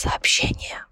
Сообщение,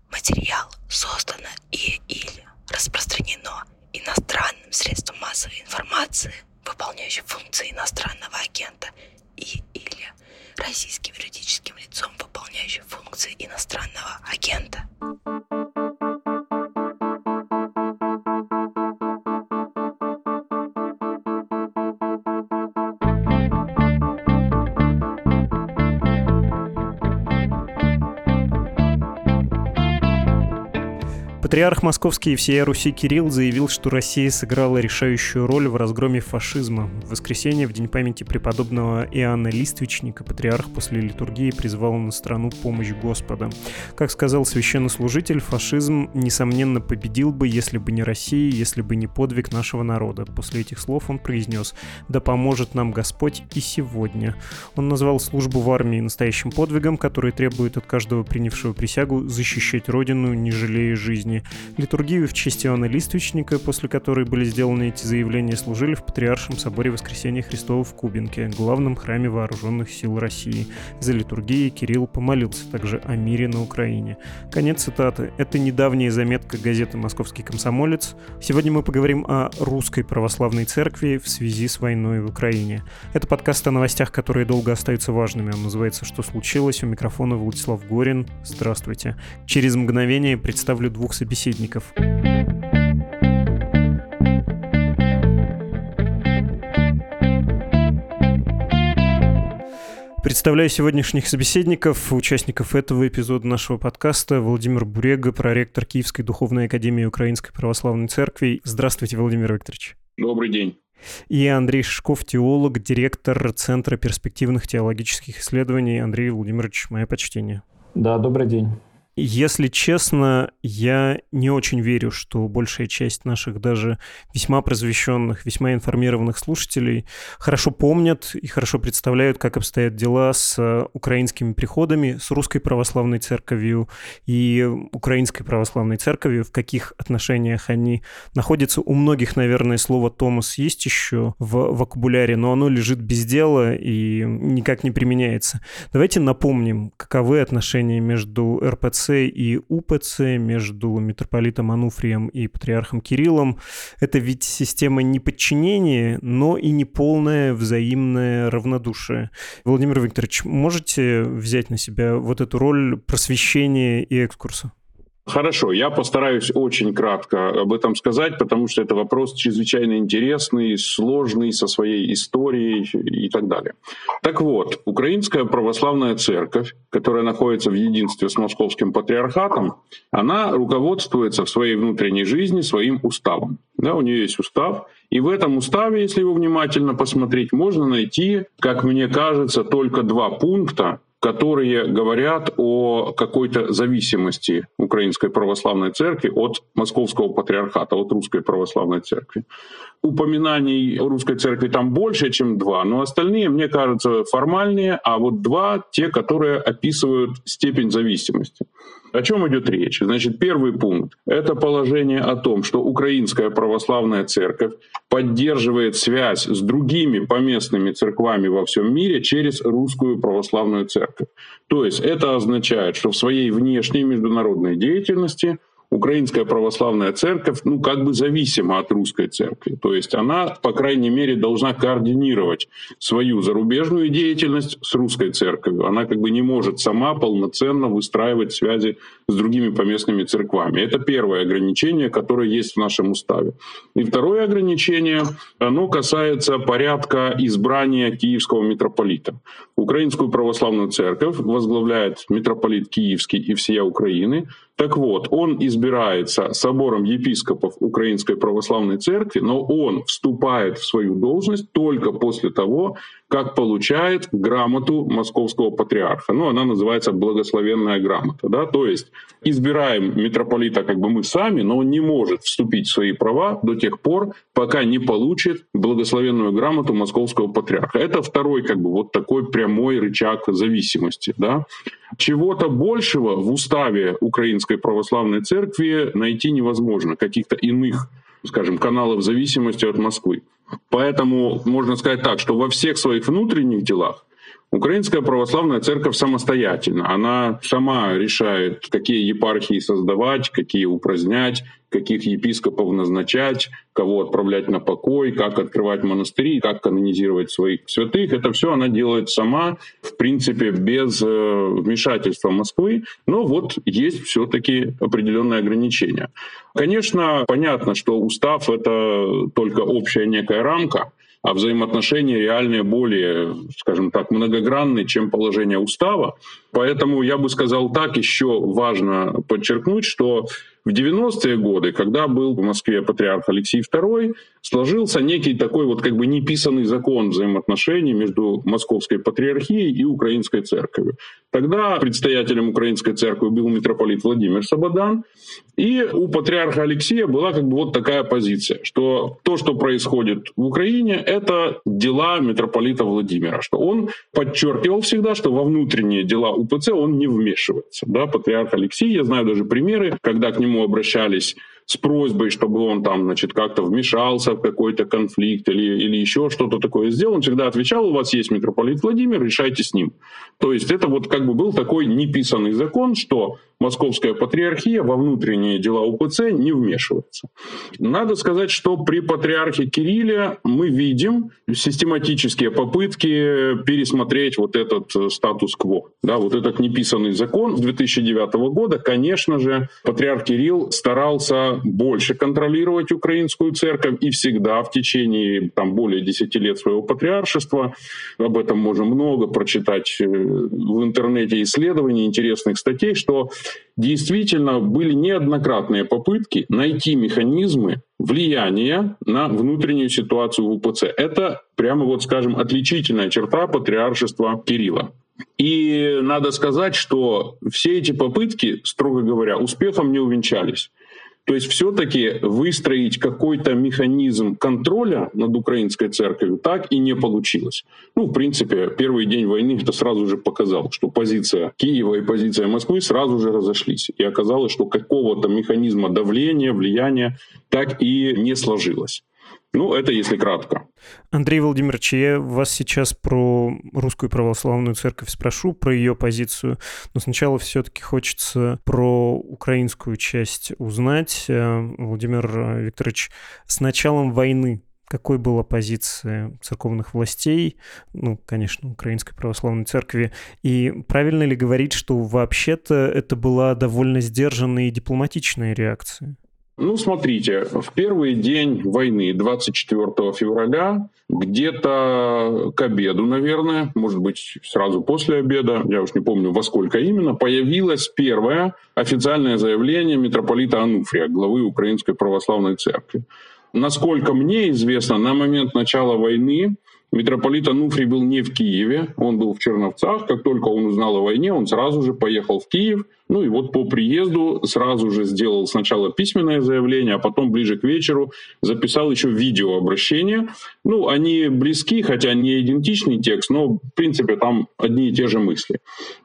Патриарх Московский и всея Руси Кирилл заявил, что Россия сыграла решающую роль в разгроме фашизма. В воскресенье, в день памяти преподобного Иоанна Листвичника, патриарх после литургии призвал на страну помощь Господа. Как сказал священнослужитель, фашизм, несомненно, победил бы, если бы не Россия, если бы не подвиг нашего народа. После этих слов он произнес «Да поможет нам Господь и сегодня». Он назвал службу в армии настоящим подвигом, который требует от каждого принявшего присягу защищать Родину, не жалея жизни. Литургию в честь Иоанна Листвичника, после которой были сделаны эти заявления, служили в Патриаршем соборе Воскресения Христова в Кубинке, главном храме вооруженных сил России. За литургией Кирилл помолился также о мире на Украине. Конец цитаты. Это недавняя заметка газеты «Московский комсомолец». Сегодня мы поговорим о русской православной церкви в связи с войной в Украине. Это подкаст о новостях, которые долго остаются важными. Он называется «Что случилось?». У микрофона Владислав Горин. Здравствуйте. Через мгновение представлю двух собеседников собеседников. Представляю сегодняшних собеседников, участников этого эпизода нашего подкаста. Владимир Бурега, проректор Киевской Духовной Академии Украинской Православной Церкви. Здравствуйте, Владимир Викторович. Добрый день. И Андрей Шишков, теолог, директор Центра перспективных теологических исследований. Андрей Владимирович, мое почтение. Да, добрый день. Если честно, я не очень верю, что большая часть наших даже весьма просвещенных, весьма информированных слушателей хорошо помнят и хорошо представляют, как обстоят дела с э, украинскими приходами, с русской православной церковью и украинской православной церковью, в каких отношениях они находятся. У многих, наверное, слово «Томас» есть еще в вокабуляре, но оно лежит без дела и никак не применяется. Давайте напомним, каковы отношения между РПЦ и УПЦ, между митрополитом Ануфрием и патриархом Кириллом. Это ведь система не подчинения, но и не полное взаимное равнодушие. Владимир Викторович, можете взять на себя вот эту роль просвещения и экскурса? Хорошо, я постараюсь очень кратко об этом сказать, потому что это вопрос чрезвычайно интересный, сложный, со своей историей и так далее. Так вот, Украинская православная церковь, которая находится в единстве с Московским патриархатом, она руководствуется в своей внутренней жизни своим уставом. Да, у нее есть устав, и в этом уставе, если его внимательно посмотреть, можно найти, как мне кажется, только два пункта, которые говорят о какой-то зависимости Украинской Православной Церкви от Московского Патриархата, от Русской Православной Церкви. Упоминаний Русской Церкви там больше, чем два, но остальные, мне кажется, формальные, а вот два — те, которые описывают степень зависимости. О чем идет речь? Значит, первый пункт — это положение о том, что Украинская православная церковь поддерживает связь с другими поместными церквами во всем мире через русскую православную церковь. То есть это означает, что в своей внешней международной деятельности украинская православная церковь, ну, как бы зависима от русской церкви. То есть она, по крайней мере, должна координировать свою зарубежную деятельность с русской церковью. Она как бы не может сама полноценно выстраивать связи с другими поместными церквами. Это первое ограничение, которое есть в нашем уставе. И второе ограничение, оно касается порядка избрания киевского митрополита. Украинскую православную церковь возглавляет митрополит Киевский и всея Украины. Так вот, он избирается собором епископов Украинской Православной Церкви, но он вступает в свою должность только после того, как получает грамоту московского патриарха. Ну, она называется благословенная грамота. Да? То есть избираем митрополита как бы мы сами, но он не может вступить в свои права до тех пор, пока не получит благословенную грамоту московского патриарха. Это второй как бы вот такой прямой рычаг зависимости. Да? Чего-то большего в уставе Украинской Православной Церкви найти невозможно, каких-то иных скажем, каналов зависимости от Москвы. Поэтому можно сказать так, что во всех своих внутренних делах Украинская православная церковь самостоятельна. Она сама решает, какие епархии создавать, какие упразднять, каких епископов назначать, кого отправлять на покой, как открывать монастыри, как канонизировать своих святых. Это все она делает сама, в принципе, без э, вмешательства Москвы. Но вот есть все-таки определенные ограничения. Конечно, понятно, что устав — это только общая некая рамка, а взаимоотношения реальные более, скажем так, многогранные, чем положение устава. Поэтому я бы сказал так, еще важно подчеркнуть, что в 90-е годы, когда был в Москве патриарх Алексей II, сложился некий такой вот как бы неписанный закон взаимоотношений между Московской патриархией и Украинской церковью. Тогда предстоятелем Украинской церкви был митрополит Владимир Сабадан, и у патриарха Алексея была как бы вот такая позиция, что то, что происходит в Украине, это дела митрополита Владимира, что он подчеркивал всегда, что во внутренние дела УПЦ он не вмешивается. Да, патриарх Алексей, я знаю даже примеры, когда к нему обращались с просьбой, чтобы он там, значит, как-то вмешался в какой-то конфликт или, или еще что-то такое сделал, он всегда отвечал, у вас есть митрополит Владимир, решайте с ним. То есть это вот как бы был такой неписанный закон, что Московская патриархия во внутренние дела УПЦ не вмешивается. Надо сказать, что при патриархе Кирилле мы видим систематические попытки пересмотреть вот этот э, статус-кво. Да, вот этот неписанный закон с 2009 года, конечно же, патриарх Кирилл старался больше контролировать украинскую церковь и всегда в течение там, более 10 лет своего патриаршества, об этом можно много прочитать э, в интернете исследований, интересных статей, что действительно были неоднократные попытки найти механизмы влияния на внутреннюю ситуацию в УПЦ. Это прямо вот, скажем, отличительная черта патриаршества Кирилла. И надо сказать, что все эти попытки, строго говоря, успехом не увенчались. То есть все-таки выстроить какой-то механизм контроля над украинской церковью так и не получилось. Ну, в принципе, первый день войны это сразу же показал, что позиция Киева и позиция Москвы сразу же разошлись. И оказалось, что какого-то механизма давления, влияния так и не сложилось. Ну, это если кратко. Андрей Владимирович, я вас сейчас про русскую православную церковь спрошу, про ее позицию, но сначала все-таки хочется про украинскую часть узнать. Э, Владимир Викторович, с началом войны какой была позиция церковных властей, ну, конечно, Украинской Православной Церкви, и правильно ли говорить, что вообще-то это была довольно сдержанная и дипломатичная реакция? Ну, смотрите, в первый день войны, 24 февраля, где-то к обеду, наверное, может быть, сразу после обеда, я уж не помню, во сколько именно, появилось первое официальное заявление митрополита Ануфрия, главы Украинской Православной Церкви. Насколько мне известно, на момент начала войны Митрополит Ануфрий был не в Киеве, он был в Черновцах. Как только он узнал о войне, он сразу же поехал в Киев. Ну и вот по приезду сразу же сделал сначала письменное заявление, а потом ближе к вечеру записал еще видеообращение. Ну, они близки, хотя не идентичный текст, но в принципе там одни и те же мысли.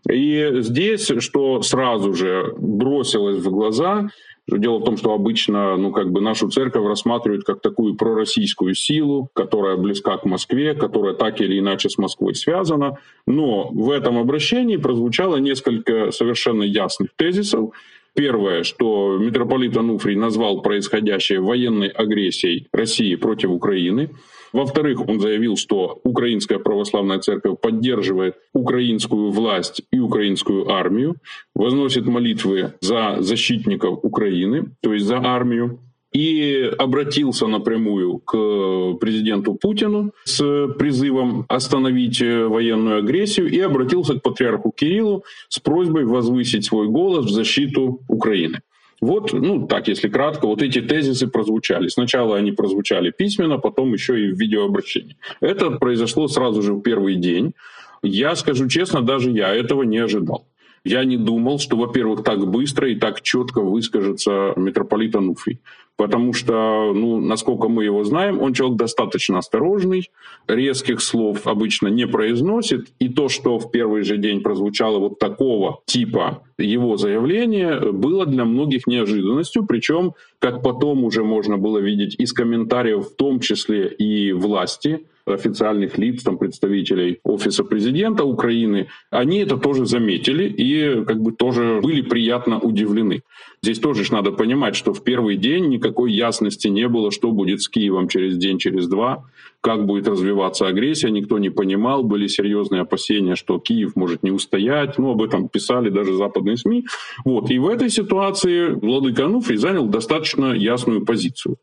И здесь, что сразу же бросилось в глаза, Дело в том, что обычно ну, как бы нашу церковь рассматривают как такую пророссийскую силу, которая близка к Москве, которая так или иначе с Москвой связана. Но в этом обращении прозвучало несколько совершенно ясных тезисов. Первое, что митрополит Ануфрий назвал происходящее военной агрессией России против Украины. Во-вторых, он заявил, что Украинская православная церковь поддерживает украинскую власть и украинскую армию, возносит молитвы за защитников Украины, то есть за армию, и обратился напрямую к президенту Путину с призывом остановить военную агрессию и обратился к патриарху Кириллу с просьбой возвысить свой голос в защиту Украины. Вот, ну так, если кратко, вот эти тезисы прозвучали. Сначала они прозвучали письменно, потом еще и в видеообращении. Это произошло сразу же в первый день. Я скажу честно, даже я этого не ожидал. Я не думал, что, во-первых, так быстро и так четко выскажется митрополит Ануфрий. Потому что, ну, насколько мы его знаем, он человек достаточно осторожный, резких слов обычно не произносит. И то, что в первый же день прозвучало вот такого типа его заявление было для многих неожиданностью, причем, как потом уже можно было видеть из комментариев, в том числе и власти, официальных лиц, там, представителей Офиса президента Украины, они это тоже заметили и как бы тоже были приятно удивлены. Здесь тоже надо понимать, что в первый день никакой ясности не было, что будет с Киевом через день, через два, как будет развиваться агрессия, никто не понимал, были серьезные опасения, что Киев может не устоять, ну, об этом писали даже западные СМИ. Вот. И в этой ситуации Владыка Ануфрий занял достаточно ясную позицию.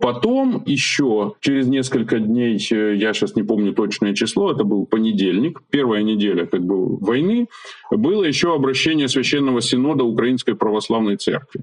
Потом еще через несколько дней, я сейчас не помню точное число, это был понедельник, первая неделя как бы войны, было еще обращение Священного Синода Украинской Православной Церкви.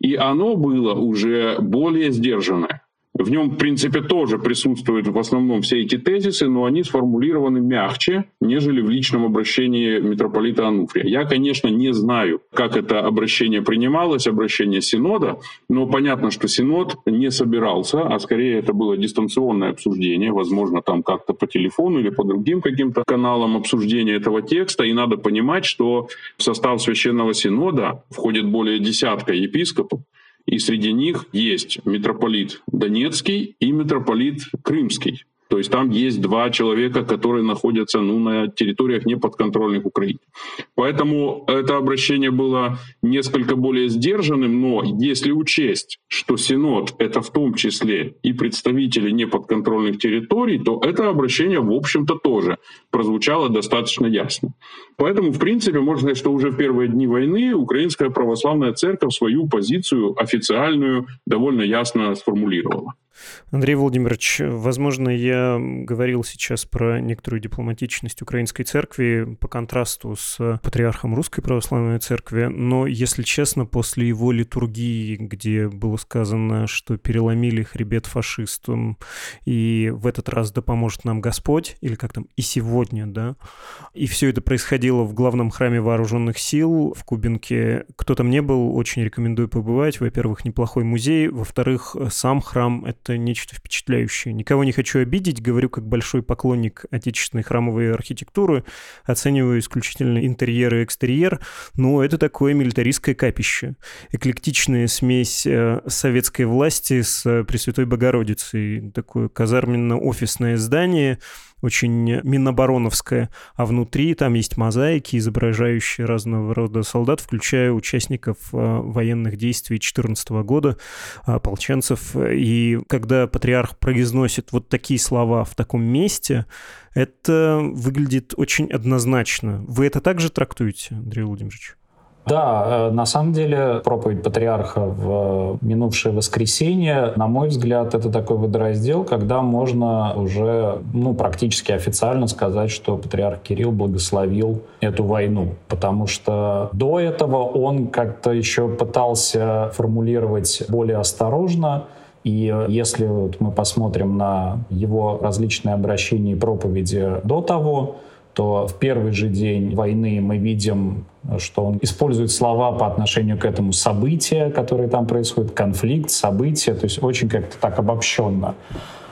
И оно было уже более сдержанное. В нем, в принципе, тоже присутствуют в основном все эти тезисы, но они сформулированы мягче, нежели в личном обращении митрополита Ануфрия. Я, конечно, не знаю, как это обращение принималось, обращение Синода, но понятно, что Синод не собирался, а скорее это было дистанционное обсуждение, возможно, там как-то по телефону или по другим каким-то каналам обсуждения этого текста. И надо понимать, что в состав Священного Синода входит более десятка епископов, и среди них есть митрополит Донецкий и митрополит Крымский. То есть там есть два человека, которые находятся ну, на территориях неподконтрольных Украине. Поэтому это обращение было несколько более сдержанным, но если учесть, что Синод — это в том числе и представители неподконтрольных территорий, то это обращение, в общем-то, тоже прозвучало достаточно ясно. Поэтому, в принципе, можно сказать, что уже в первые дни войны Украинская Православная Церковь свою позицию официальную довольно ясно сформулировала. Андрей Владимирович, возможно, я говорил сейчас про некоторую дипломатичность Украинской Церкви по контрасту с патриархом Русской Православной Церкви, но, если честно, после его литургии, где было сказано, что переломили хребет фашистам, и в этот раз да поможет нам Господь, или как там, и сегодня, да, и все это происходило в главном храме вооруженных сил в Кубинке. Кто там не был, очень рекомендую побывать. Во-первых, неплохой музей, во-вторых, сам храм — это нечто впечатляющее. Никого не хочу обидеть, говорю как большой поклонник отечественной храмовой архитектуры, оцениваю исключительно интерьер и экстерьер, но это такое милитаристское капище. Эклектичная смесь э, советской власти с Пресвятой Богородицей, такое казарменно-офисное здание — очень минобороновская, а внутри там есть мозаики, изображающие разного рода солдат, включая участников э, военных действий 2014 года, ополченцев. И когда патриарх произносит вот такие слова в таком месте, это выглядит очень однозначно. Вы это также трактуете, Андрей Владимирович? Да, э, на самом деле проповедь патриарха в минувшее воскресенье, на мой взгляд, это такой водораздел, когда можно уже ну, практически официально сказать, что патриарх Кирилл благословил эту войну. Потому что до этого он как-то еще пытался формулировать более осторожно, и если вот мы посмотрим на его различные обращения и проповеди до того, то в первый же день войны мы видим, что он использует слова по отношению к этому событию, которое там происходит, конфликт, событие, то есть очень как-то так обобщенно.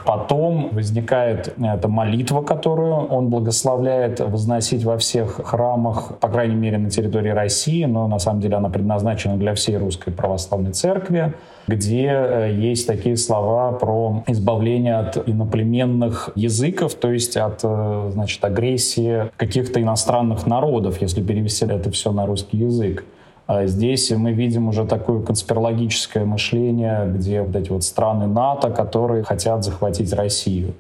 Потом возникает эта молитва, которую он благословляет возносить во всех храмах, по крайней мере, на территории России, но на самом деле она предназначена для всей русской православной церкви где э, есть такие слова про избавление от иноплеменных языков, то есть от э, значит, агрессии каких-то иностранных народов, если перевести это все на русский язык. А здесь мы видим уже такое конспирологическое мышление, где вот эти вот страны НАТО, которые хотят захватить Россию.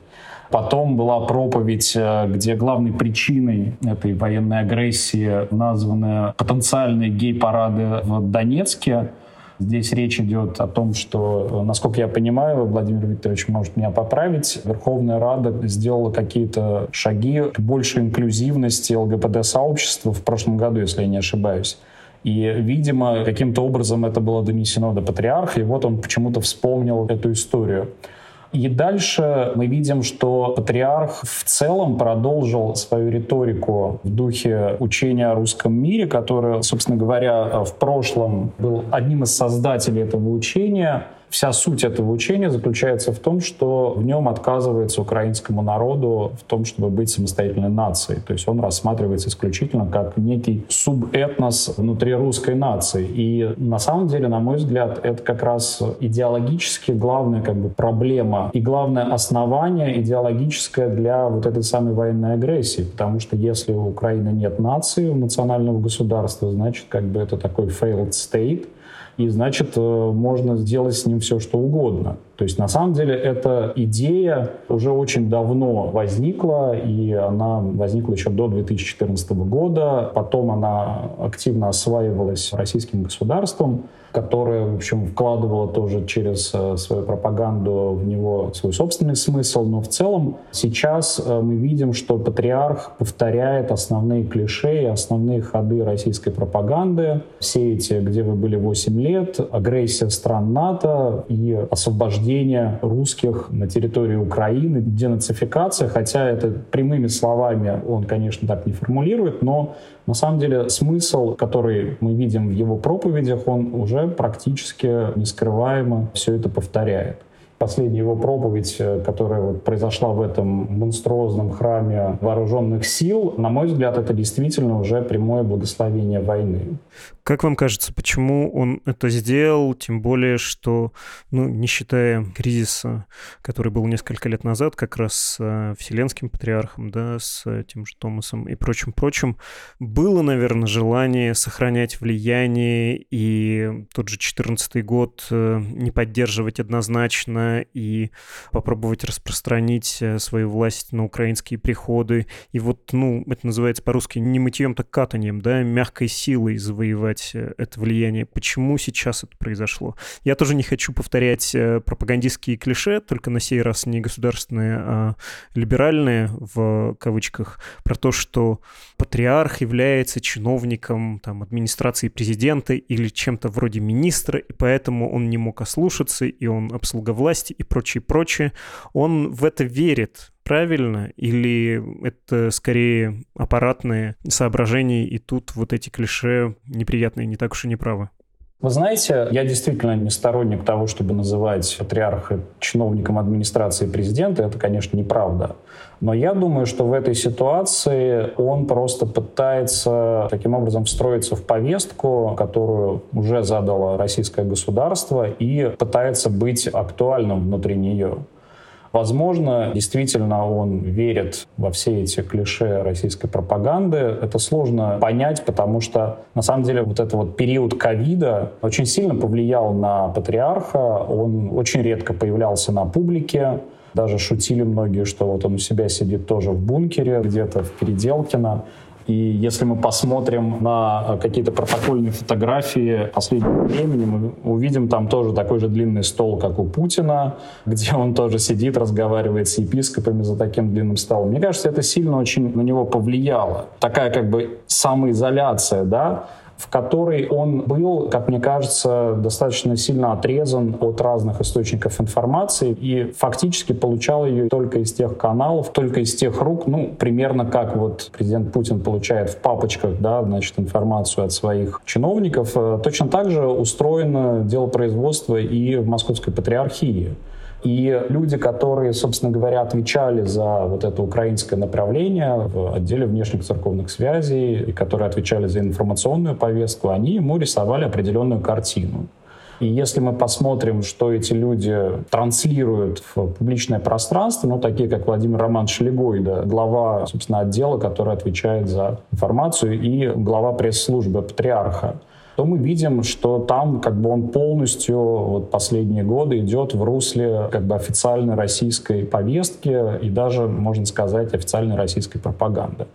Потом была проповедь, э, где главной причиной этой военной агрессии названы потенциальные гей-парады в Донецке. Здесь речь идет о том, что, насколько я понимаю, Владимир Викторович может меня поправить, Верховная Рада сделала какие-то шаги к большей инклюзивности ЛГБТ-сообщества в прошлом году, если я не ошибаюсь. И, видимо, каким-то образом это было донесено до патриарха, и вот он почему-то вспомнил эту историю. И дальше мы видим, что патриарх в целом продолжил свою риторику в духе учения о русском мире, которое, собственно говоря, в прошлом был одним из создателей этого учения — Вся суть этого учения заключается в том, что в нем отказывается украинскому народу в том, чтобы быть самостоятельной нацией. То есть он рассматривается исключительно как некий субэтнос внутри русской нации. И на самом деле, на мой взгляд, это как раз идеологически главная как бы, проблема и главное основание идеологическое для вот этой самой военной агрессии. Потому что если у Украины нет нации, национального государства, значит, как бы это такой failed state, и значит э, можно сделать с ним все, что угодно. То есть на самом деле эта идея уже очень давно возникла, и она возникла еще до 2014 года. Потом она активно осваивалась российским государством которая, в общем, вкладывала тоже через э, свою пропаганду в него свой собственный смысл. Но в целом сейчас э, мы видим, что патриарх повторяет основные клише и основные ходы российской пропаганды. Все эти «Где вы были 8 лет», агрессия стран НАТО и освобождение русских на территории Украины, денацификация, хотя это прямыми словами он, конечно, так не формулирует, но на самом деле смысл, который мы видим в его проповедях, он уже практически нескрываемо все это повторяет. Последняя его проповедь, э, которая вот произошла в этом монструозном храме вооруженных сил, на мой взгляд, это действительно уже прямое благословение войны. Как вам кажется, почему он это сделал, тем более, что, ну, не считая кризиса, который был несколько лет назад, как раз с э, Вселенским патриархом, да, с тем же Томасом и прочим-прочим, было, наверное, желание сохранять влияние и тот же 14 год э, не поддерживать однозначно и попробовать распространить э, свою власть на украинские приходы. И вот, ну, это называется по-русски не мытьем, так катанием, да, мягкой силой завоевать преодолевать э, это влияние. Почему сейчас это произошло? Я тоже не хочу повторять э, пропагандистские клише, только на сей раз не государственные, а либеральные, в кавычках, про то, что патриарх является чиновником там, администрации президента или чем-то вроде министра, и поэтому он не мог ослушаться, и он обслуга власти и прочее, прочее. Он в это верит, правильно, или это скорее аппаратные соображения, и тут вот эти клише неприятные не так уж и не правы? Вы знаете, я действительно не сторонник того, чтобы называть патриарха чиновником администрации президента. Это, конечно, неправда. Но я думаю, что в этой ситуации он просто пытается таким образом встроиться в повестку, которую уже задало российское государство, и пытается быть актуальным внутри нее. Возможно, действительно он верит во все эти клише российской пропаганды. Это сложно понять, потому что на самом деле вот этот вот период ковида очень сильно повлиял на патриарха. Он очень редко появлялся на публике. Даже шутили многие, что вот он у себя сидит тоже в бункере, где-то в Переделкино. И если мы посмотрим на э, какие-то протокольные фотографии последнего времени, мы увидим там тоже такой же длинный стол, как у Путина, где он тоже сидит, разговаривает с епископами за таким длинным столом. Мне кажется, это сильно очень на него повлияло. Такая как бы самоизоляция, да, в которой он был, как мне кажется, достаточно сильно отрезан от разных источников информации и фактически получал ее только из тех каналов, только из тех рук, ну, примерно как вот президент Путин получает в папочках, да, значит, информацию от своих чиновников. Э, точно так же устроено дело производства и в Московской патриархии. И люди, которые, собственно говоря, отвечали за вот это украинское направление в отделе внешних церковных связей, и которые отвечали за информационную повестку, они ему рисовали определенную картину. И если мы посмотрим, что эти люди транслируют в публичное пространство, ну, такие как Владимир Роман Шлегойда, глава, собственно, отдела, который отвечает за информацию, и глава пресс-службы патриарха, то мы видим, что там как бы он полностью вот последние годы идет в русле как бы официальной российской повестки и даже, можно сказать, официальной российской пропаганды.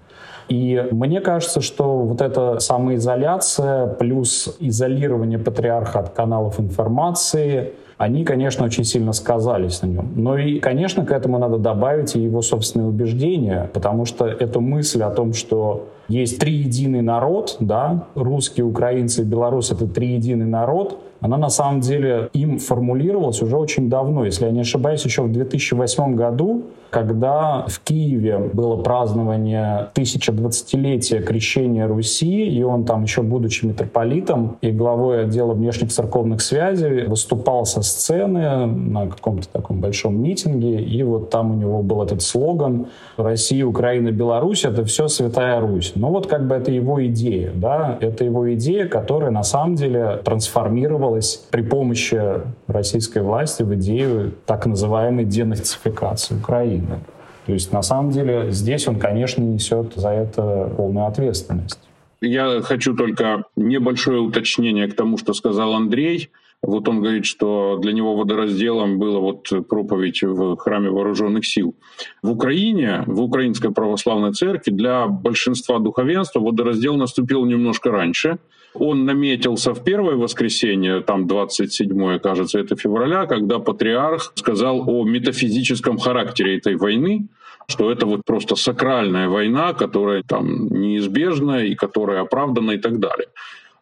И мне кажется, что вот эта самоизоляция плюс изолирование патриарха от каналов информации, они, конечно, очень сильно сказались на нем. Но и, конечно, к этому надо добавить и его собственные убеждения, потому что эта мысль о том, что есть три единый народ, да, русские, украинцы и белорусы — это три единый народ, она на самом деле им формулировалась уже очень давно. Если я не ошибаюсь, еще в 2008 году, когда в Киеве было празднование 1020-летия крещения Руси, и он там еще будучи митрополитом и главой отдела внешних церковных связей выступал со сцены на каком-то таком большом митинге, и вот там у него был этот слоган «Россия, Украина, Беларусь — это все Святая Русь». Ну вот как бы это его идея, да, это его идея, которая на самом деле трансформировала вкладывалось при помощи российской власти в идею так называемой денацификации Украины. То есть, на самом деле, здесь он, конечно, несет за это полную ответственность. Я хочу только небольшое уточнение к тому, что сказал Андрей. Вот он говорит, что для него водоразделом было вот проповедь в храме вооруженных сил. В Украине, в Украинской православной церкви для большинства духовенства водораздел наступил немножко раньше – он наметился в первое воскресенье, там 27 кажется, это февраля, когда патриарх сказал о метафизическом характере этой войны, что это вот просто сакральная война, которая там неизбежна и которая оправдана и так далее.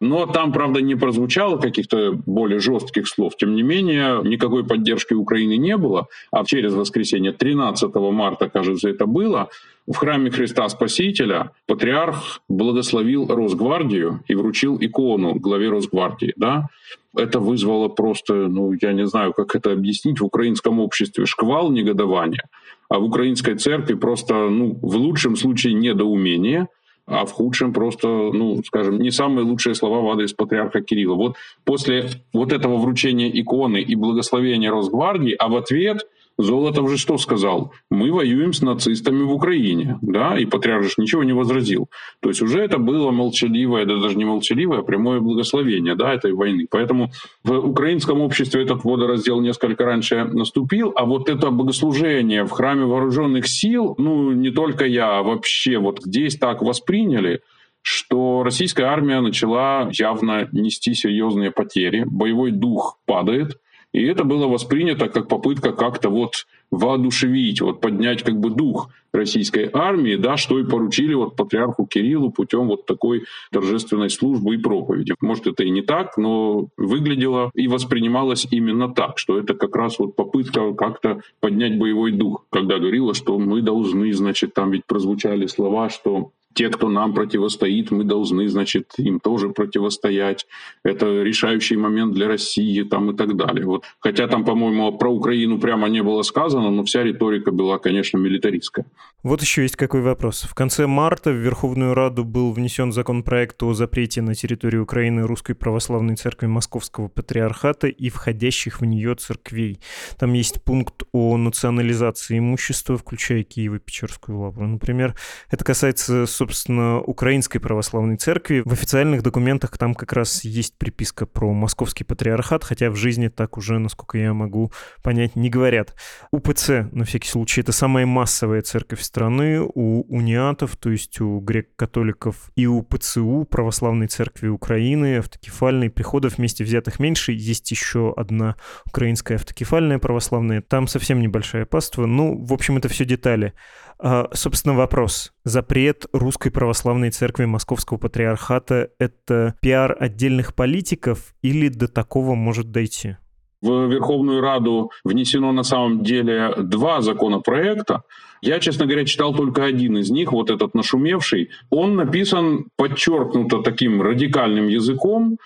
Но там, правда, не прозвучало каких-то более жестких слов. Тем не менее, никакой поддержки Украины не было. А через воскресенье 13 марта, кажется, это было, в храме Христа Спасителя патриарх благословил Росгвардию и вручил икону главе Росгвардии. Да? Это вызвало просто, ну, я не знаю, как это объяснить, в украинском обществе шквал негодования, а в украинской церкви просто, ну, в лучшем случае недоумение – а в худшем просто, ну, скажем, не самые лучшие слова в адрес патриарха Кирилла. Вот после вот этого вручения иконы и благословения Росгвардии, а в ответ – Золотов же что сказал? Мы воюем с нацистами в Украине, да, и патриарх же ничего не возразил. То есть уже это было молчаливое, да даже не молчаливое, а прямое благословение, да, этой войны. Поэтому в украинском обществе этот водораздел несколько раньше наступил, а вот это богослужение в храме вооруженных сил, ну, не только я, а вообще вот здесь так восприняли, что российская армия начала явно нести серьезные потери, боевой дух падает – и это было воспринято как попытка как-то вот воодушевить, вот поднять как бы дух российской армии, да, что и поручили вот патриарху Кириллу путем вот такой торжественной службы и проповеди. Может, это и не так, но выглядело и воспринималось именно так, что это как раз вот попытка как-то поднять боевой дух, когда говорила, что мы должны, значит, там ведь прозвучали слова, что те, кто нам противостоит, мы должны, значит, им тоже противостоять. Это решающий момент для России там и так далее. Вот. Хотя там, по-моему, про Украину прямо не было сказано, но вся риторика была, конечно, милитаристская. Вот еще есть какой вопрос. В конце марта в Верховную Раду был внесен законопроект о запрете на территории Украины Русской Православной Церкви Московского Патриархата и входящих в нее церквей. Там есть пункт о национализации имущества, включая Киево-Печерскую лавру. Например, это касается собственно, Украинской Православной Церкви. В официальных документах там как раз есть приписка про Московский Патриархат, хотя в жизни так уже, насколько я могу понять, не говорят. УПЦ, на всякий случай, это самая массовая церковь страны. У униатов, то есть у грек-католиков и у ПЦУ, Православной Церкви Украины, автокефальной, приходов вместе взятых меньше. Есть еще одна украинская автокефальная православная. Там совсем небольшая паства. Ну, в общем, это все детали. А, собственно, вопрос. Запрет Русской Православной Церкви Московского Патриархата — это пиар отдельных политиков или до такого может дойти? В Верховную Раду внесено на самом деле два законопроекта. Я, честно говоря, читал только один из них, вот этот нашумевший. Он написан подчеркнуто таким радикальным языком,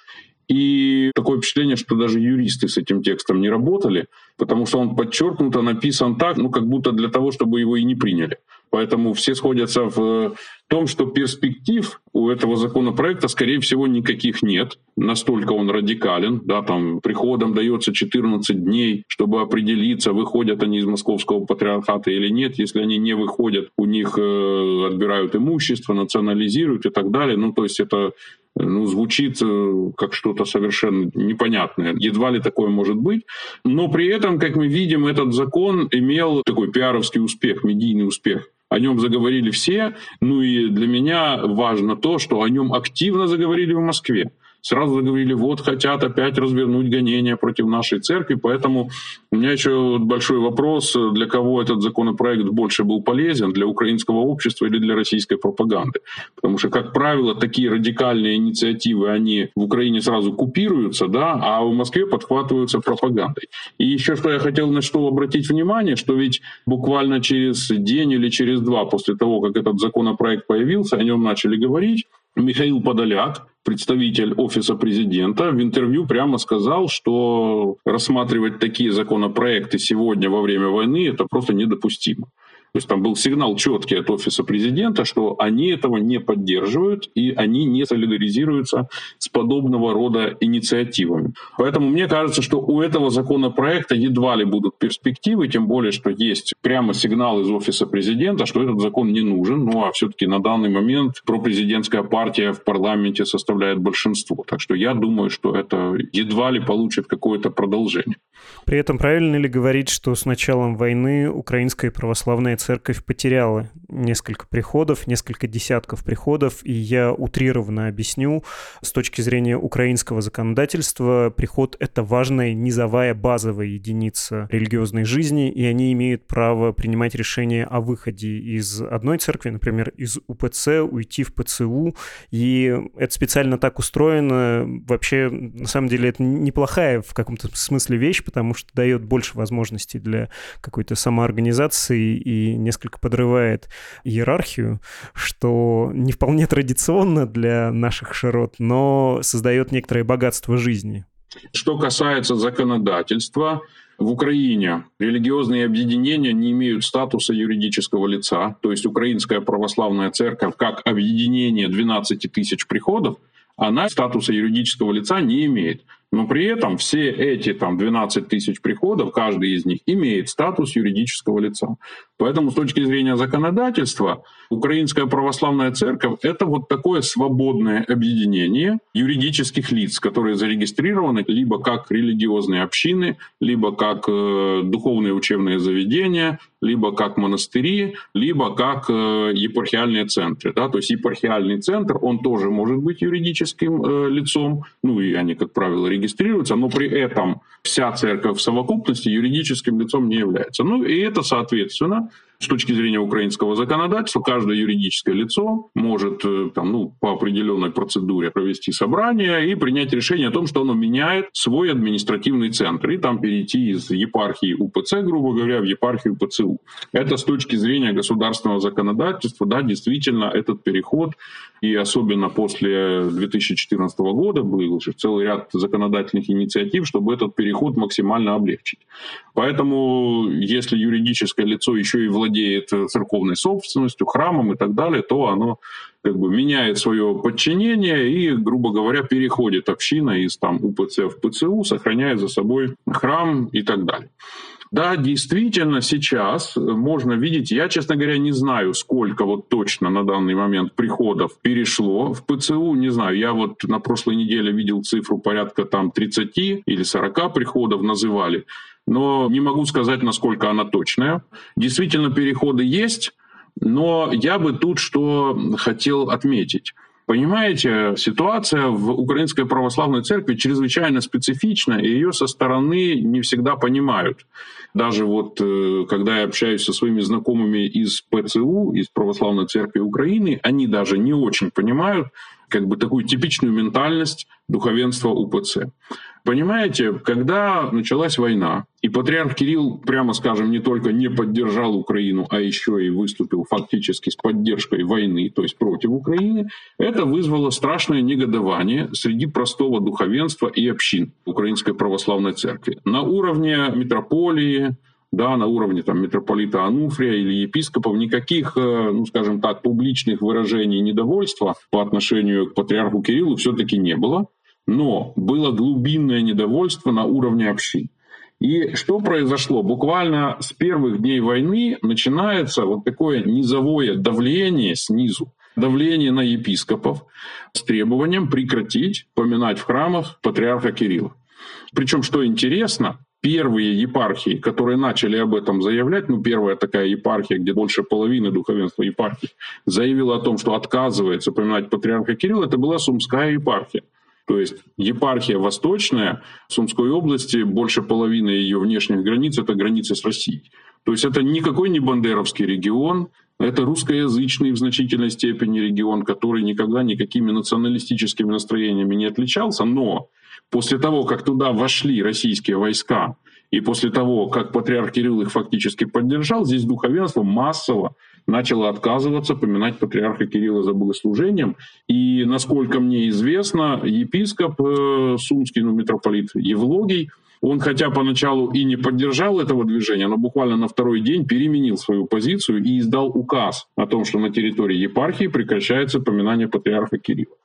и такое впечатление, что даже юристы с этим текстом не работали, потому что он подчеркнуто написан так, ну как будто для того, чтобы его и не приняли. Поэтому все сходятся в том, что перспектив у этого законопроекта, скорее всего, никаких нет. Настолько он радикален. Да, там приходом дается 14 дней, чтобы определиться, выходят они из московского патриархата или нет. Если они не выходят, у них э, отбирают имущество, национализируют и так далее. Ну, то есть это ну, звучит э, как что-то совершенно непонятное. Едва ли такое может быть. Но при этом, как мы видим, этот закон имел такой пиаровский успех, медийный успех. О нем заговорили все. Ну и для меня важно то, что о нем активно заговорили в Москве. Сразу говорили, вот хотят опять развернуть гонения против нашей церкви, поэтому у меня еще большой вопрос, для кого этот законопроект больше был полезен, для украинского общества или для российской пропаганды. Потому что, как правило, такие радикальные инициативы, они в Украине сразу купируются, да, а в Москве подхватываются пропагандой. И еще что я хотел на что обратить внимание, что ведь буквально через день или через два после того, как этот законопроект появился, о нем начали говорить, Михаил Подоляк, представитель Офиса президента, в интервью прямо сказал, что рассматривать такие законопроекты сегодня во время войны это просто недопустимо. То есть там был сигнал четкий от офиса президента, что они этого не поддерживают и они не солидаризируются с подобного рода инициативами. Поэтому мне кажется, что у этого законопроекта едва ли будут перспективы, тем более, что есть прямо сигнал из офиса президента, что этот закон не нужен. Ну а все-таки на данный момент пропрезидентская партия в парламенте составляет большинство. Так что я думаю, что это едва ли получит какое-то продолжение. При этом правильно ли говорить, что с началом войны украинская православная церковь потеряла несколько приходов, несколько десятков приходов, и я утрированно объясню, с точки зрения украинского законодательства, приход — это важная низовая базовая единица религиозной жизни, и они имеют право принимать решение о выходе из одной церкви, например, из УПЦ, уйти в ПЦУ, и это специально так устроено. Вообще, на самом деле, это неплохая в каком-то смысле вещь, потому что дает больше возможностей для какой-то самоорганизации и несколько подрывает иерархию, что не вполне традиционно для наших широт, но создает некоторое богатство жизни. Что касается законодательства, в Украине религиозные объединения не имеют статуса юридического лица, то есть Украинская православная церковь как объединение 12 тысяч приходов, она статуса юридического лица не имеет. Но при этом все эти там, 12 тысяч приходов, каждый из них имеет статус юридического лица. Поэтому с точки зрения законодательства Украинская православная церковь — это вот такое свободное объединение юридических лиц, которые зарегистрированы либо как религиозные общины, либо как э, духовные учебные заведения, либо как монастыри, либо как э, епархиальные центры. Да? То есть епархиальный центр, он тоже может быть юридическим э, лицом, ну и они, как правило, регистрируются, но при этом вся церковь в совокупности юридическим лицом не является. Ну и это, соответственно, с точки зрения украинского законодательства, каждое юридическое лицо может э, там, ну, по определенной процедуре провести собрание и принять решение о том, что оно меняет свой административный центр и там перейти из епархии УПЦ, грубо говоря, в епархию ПЦУ. Это с точки зрения государственного законодательства, да, действительно, этот переход, и особенно после 2014 года был уже целый ряд законодательных инициатив, чтобы этот переход максимально облегчить. Поэтому, если юридическое лицо еще и владеет владеет э, церковной собственностью, храмом и так далее, то оно как бы меняет свое подчинение и, грубо говоря, переходит община из там УПЦ в ПЦУ, сохраняя за собой храм и так далее. Да, действительно, сейчас можно видеть, я, честно говоря, не знаю, сколько вот точно на данный момент приходов перешло в ПЦУ, не знаю, я вот на прошлой неделе видел цифру порядка там 30 или 40 приходов называли, но не могу сказать, насколько она точная. Действительно, переходы есть, но я бы тут что хотел отметить. Понимаете, ситуация в Украинской Православной Церкви чрезвычайно специфична, и ее со стороны не всегда понимают. Даже вот э, когда я общаюсь со своими знакомыми из ПЦУ, из Православной Церкви Украины, они даже не очень понимают как бы такую типичную ментальность духовенства УПЦ. Понимаете, когда началась война, и патриарх Кирилл, прямо скажем, не только не поддержал Украину, а еще и выступил фактически с поддержкой войны, то есть против Украины, это вызвало страшное негодование среди простого духовенства и общин Украинской Православной Церкви. На уровне метрополии, да, на уровне там, митрополита Ануфрия или епископов никаких, э, ну, скажем так, публичных выражений недовольства по отношению к патриарху Кириллу все-таки не было. Но было глубинное недовольство на уровне общин. И что произошло? Буквально с первых дней войны начинается вот такое низовое давление снизу, давление на епископов с требованием прекратить поминать в храмах патриарха Кирилла. Причем, что интересно, первые епархии, которые начали об этом заявлять, ну, первая такая епархия, где больше половины духовенства епархии, заявила о том, что отказывается поминать патриарха Кирилла, это была Сумская епархия. То есть епархия восточная Сумской области, больше половины ее внешних границ — это границы с Россией. То есть это никакой не бандеровский регион, это русскоязычный в значительной степени регион, который никогда никакими националистическими настроениями не отличался, но после того, как туда вошли российские войска, и после того, как патриарх Кирилл их фактически поддержал, здесь духовенство массово начало отказываться поминать патриарха Кирилла за богослужением. И, насколько мне известно, епископ э, Сумский, ну, митрополит Евлогий, он хотя поначалу и не поддержал этого движения, но буквально на второй день переменил свою позицию и издал указ о том, что на территории епархии прекращается поминание патриарха Кирилла.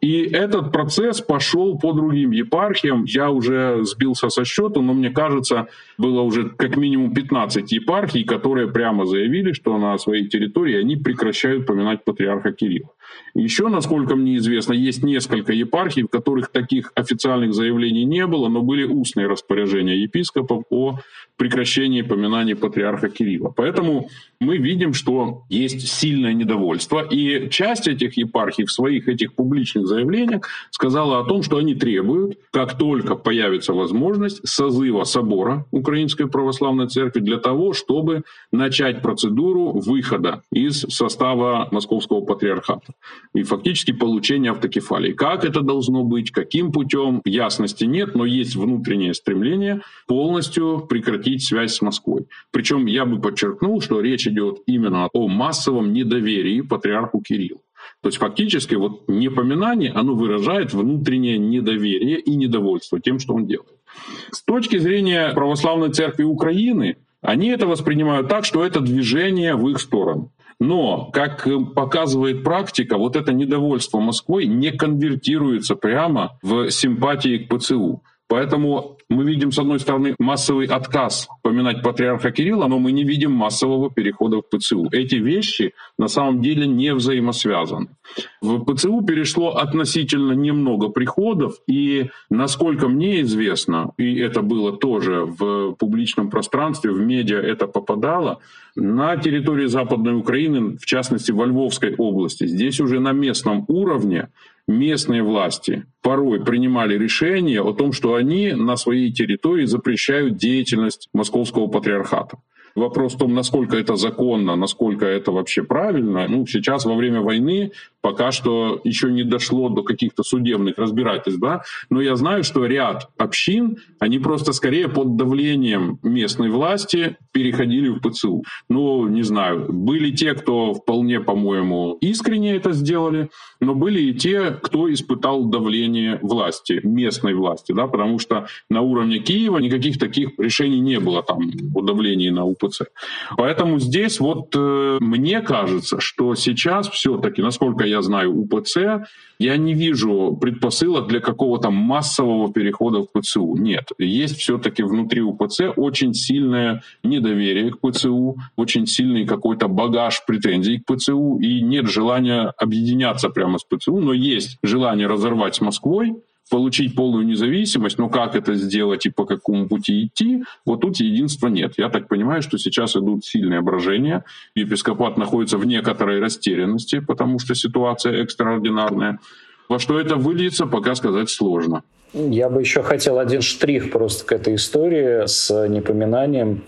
И этот процесс пошел по другим епархиям. Я уже сбился со счету, но мне кажется, было уже как минимум 15 епархий, которые прямо заявили, что на своей территории они прекращают поминать патриарха Кирилла. Еще, насколько мне известно, есть несколько епархий, в которых таких официальных заявлений не было, но были устные распоряжения епископов о прекращении поминаний патриарха Кирилла. Поэтому мы видим, что есть сильное недовольство. И часть этих епархий в своих этих публичных заявлениях сказала о том, что они требуют, как только появится возможность, созыва собора Украинской Православной Церкви для того, чтобы начать процедуру выхода из состава Московского Патриархата и фактически получения автокефалии. Как это должно быть, каким путем, ясности нет, но есть внутреннее стремление полностью прекратить прекратить связь с Москвой. Причем я бы подчеркнул, что речь идет именно о массовом недоверии патриарху Кириллу. То есть фактически вот непоминание, оно выражает внутреннее недоверие и недовольство тем, что он делает. С точки зрения православной церкви Украины, они это воспринимают так, что это движение в их сторону. Но, как показывает практика, вот это недовольство Москвой не конвертируется прямо в симпатии к ПЦУ. Поэтому мы видим, с одной стороны, массовый отказ поминать патриарха Кирилла, но мы не видим массового перехода в ПЦУ. Эти вещи на самом деле не взаимосвязаны. В ПЦУ перешло относительно немного приходов, и, насколько мне известно, и это было тоже в публичном пространстве, в медиа это попадало, на территории Западной Украины, в частности во Львовской области, здесь уже на местном уровне местные власти порой принимали решение о том, что они на своей территории запрещают деятельность московского патриархата. Вопрос в том, насколько это законно, насколько это вообще правильно. Ну, сейчас во время войны пока что еще не дошло до каких-то судебных разбирательств, да, но я знаю, что ряд общин, они просто скорее под давлением местной власти переходили в ПЦУ. Ну, не знаю, были те, кто вполне, по-моему, искренне это сделали, но были и те, кто испытал давление власти, местной власти, да, потому что на уровне Киева никаких таких решений не было там о давлении на УПЦ. Поэтому здесь вот э, мне кажется, что сейчас все-таки, насколько я знаю УПЦ, я не вижу предпосылок для какого-то массового перехода в ПЦУ. Нет, есть все-таки внутри УПЦ очень сильное недоверие к ПЦУ, очень сильный какой-то багаж претензий к ПЦУ, и нет желания объединяться прямо с ПЦУ, но есть желание разорвать с Москвой, получить полную независимость, но как это сделать и по какому пути идти, вот тут единства нет. Я так понимаю, что сейчас идут сильные брожения, епископат находится в некоторой растерянности, потому что ситуация экстраординарная. Во что это выльется, пока сказать сложно. Я бы еще хотел один штрих просто к этой истории с непоминанием.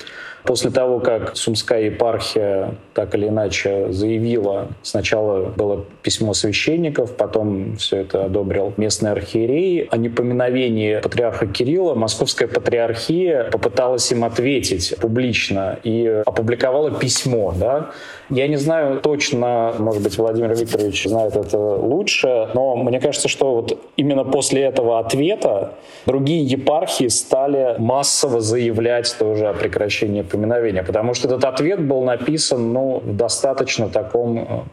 После того, как Сумская епархия так или иначе заявила, сначала было письмо священников, потом все это одобрил местный архиерей, о непоминовении патриарха Кирилла, Московская патриархия попыталась им ответить публично и опубликовала письмо. Да? Я не знаю точно, может быть, Владимир Викторович знает это лучше, но мне кажется, что вот именно после этого ответа другие епархии стали массово заявлять тоже о прекращении поминовения, потому что этот ответ был написан ну, в достаточно таком,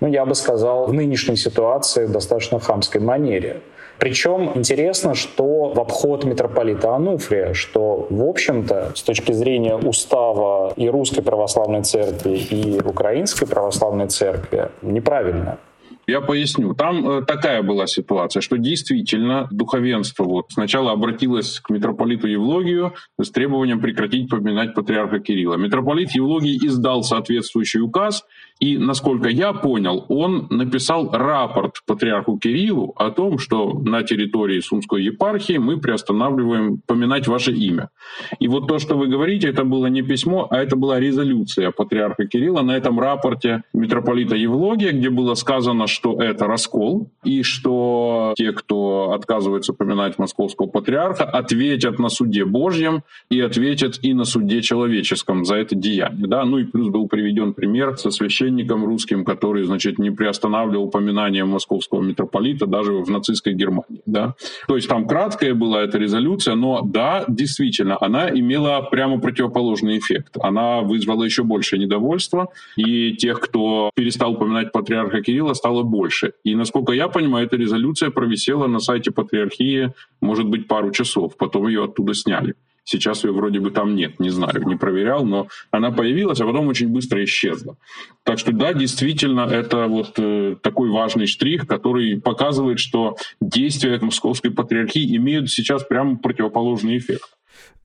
ну, я бы сказал, в нынешней ситуации достаточно хамской манере. Причем интересно, что в обход митрополита Ануфрия, что, в общем-то, с точки зрения устава и русской православной церкви, и украинской православной церкви, неправильно. Я поясню. Там э, такая была ситуация, что действительно духовенство вот сначала обратилось к митрополиту Евлогию с требованием прекратить поминать патриарха Кирилла. Митрополит Евлогий издал соответствующий указ, И, насколько я понял, он написал рапорт патриарху Кириллу о том, что на территории Сумской епархии мы приостанавливаем поминать ваше имя. И вот то, что вы говорите, это было не письмо, а это была резолюция патриарха Кирилла на этом рапорте митрополита Евлогия, где было сказано, что это раскол, и что те, кто отказывается поминать московского патриарха, ответят на суде Божьем и ответят и на суде человеческом за это деяние. Да? Ну и плюс был приведен пример со священником русским, который, значит, не приостанавливал упоминание московского митрополита даже в нацистской Германии. Да? То есть там краткая была эта резолюция, но да, действительно, она имела прямо противоположный эффект. Она вызвала еще большее недовольство, и тех, кто перестал упоминать патриарха Кирилла, стало больше. И, насколько я понимаю, эта резолюция провисела на сайте патриархии, может быть, пару часов, потом ее оттуда сняли. Сейчас ее вроде бы там нет, не знаю, не проверял, но она появилась, а потом очень быстро исчезла. Так что да, действительно, это вот э, такой важный штрих, который показывает, что действия московской патриархии имеют сейчас прямо противоположный эффект.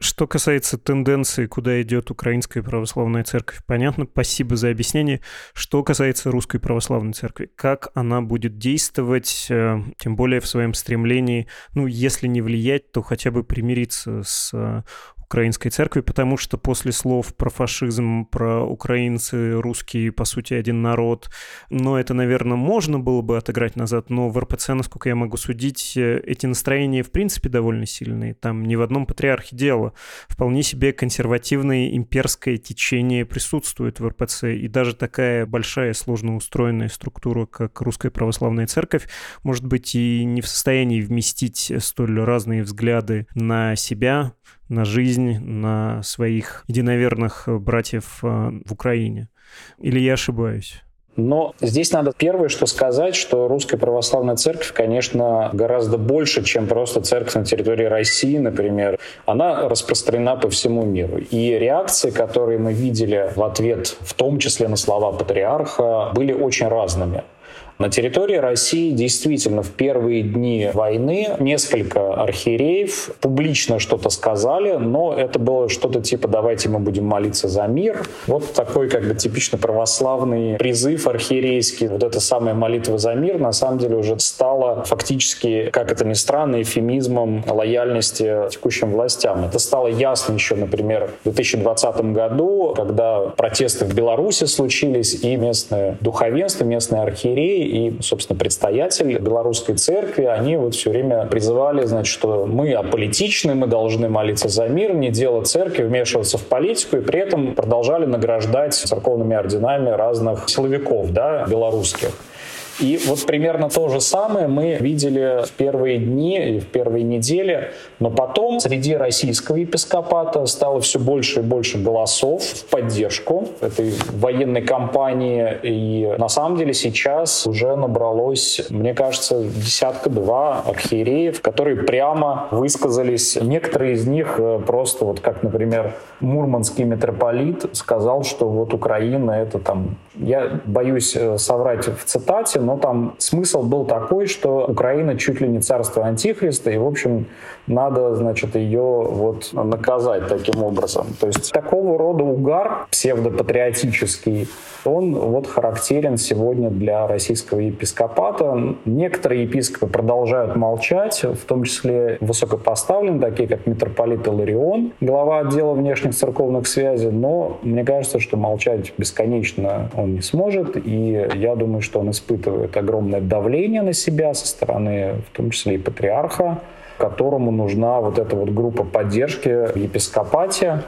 Что касается тенденции, куда идет Украинская православная церковь, понятно, спасибо за объяснение. Что касается Русской православной церкви, как она будет действовать, э, тем более в своем стремлении, ну, если не влиять, то хотя бы примириться с э, украинской церкви, потому что после слов про фашизм, про украинцы, русские, по сути, один народ, но это, наверное, можно было бы отыграть назад, но в РПЦ, насколько я могу судить, э, эти настроения, в принципе, довольно сильные. Там ни в одном патриархе дело. Вполне себе консервативное имперское течение присутствует в РПЦ, и даже такая большая, сложно устроенная структура, как Русская Православная Церковь, может быть, и не в состоянии вместить столь разные взгляды на себя, на жизнь, на своих единоверных братьев э, в Украине. Или я ошибаюсь? Но здесь надо первое, что сказать, что русская православная церковь, конечно, гораздо больше, чем просто церковь на территории России, например. Она распространена по всему миру. И реакции, которые мы видели в ответ, в том числе на слова патриарха, были очень разными. На территории России действительно в первые дни войны несколько архиереев публично что-то сказали, но это было что-то типа «давайте мы будем молиться за мир». Вот такой как бы типично православный призыв архиерейский. Вот эта самая молитва за мир на самом деле уже стала фактически, как это ни странно, эфемизмом лояльности текущим властям. Это стало ясно еще, например, в 2020 году, когда протесты в Беларуси случились, и местное духовенство, местные архиереи и, собственно, предстоятель белорусской церкви, они вот все время призывали, значит, что мы аполитичны, мы должны молиться за мир, не дело церкви вмешиваться в политику, и при этом продолжали награждать церковными орденами разных силовиков, да, белорусских. И вот примерно то же самое мы видели в первые дни и в первые недели, но потом среди российского епископата стало все больше и больше голосов в поддержку этой военной кампании. И на самом деле сейчас уже набралось, мне кажется, десятка-два архиереев, которые прямо высказались. Некоторые из них э, просто, вот как, например, мурманский митрополит сказал, что вот Украина это там, я боюсь э, соврать в цитате, но там смысл был такой, что Украина чуть ли не царство антихриста, и, в общем, надо, значит, ее вот наказать таким образом. То есть такого рода угар псевдопатриотический, он вот характерен сегодня для российского епископата. Некоторые епископы продолжают молчать, в том числе высокопоставленные, такие как митрополит Иларион, глава отдела внешних церковных связей, но мне кажется, что молчать бесконечно он не сможет, и я думаю, что он испытывает огромное давление на себя со стороны, в том числе и патриарха, которому нужна вот эта вот группа поддержки в епископате,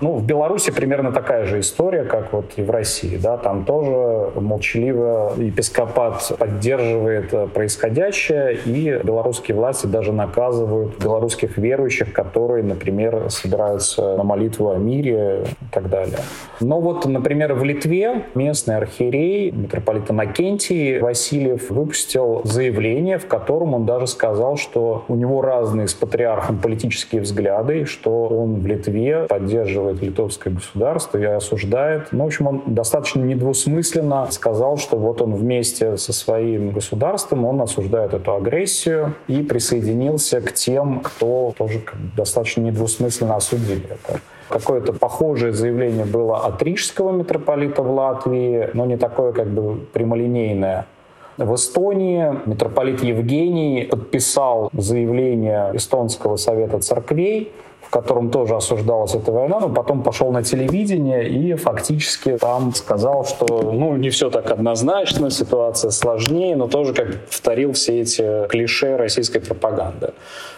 ну, в Беларуси примерно такая же история, как вот и в России. Да? Там тоже молчаливо епископат поддерживает э, происходящее, и белорусские власти даже наказывают белорусских верующих, которые, например, собираются на молитву о мире и так далее. Но вот, например, в Литве местный архиерей, митрополит Иннокентий Васильев, выпустил заявление, в котором он даже сказал, что у него разные с патриархом политические взгляды, что он в Литве поддерживает поддерживает литовское государство и осуждает. Ну, в общем, он достаточно недвусмысленно сказал, что вот он вместе со своим государством, он осуждает эту агрессию и присоединился к тем, кто тоже достаточно недвусмысленно осудили это. Какое-то похожее заявление было от рижского митрополита в Латвии, но не такое как бы прямолинейное. В Эстонии митрополит Евгений подписал заявление Эстонского совета церквей, в котором тоже осуждалась эта война, но потом пошел на телевидение и фактически там сказал, что ну не все так однозначно, ситуация сложнее, но тоже как повторил все эти клише российской пропаганды.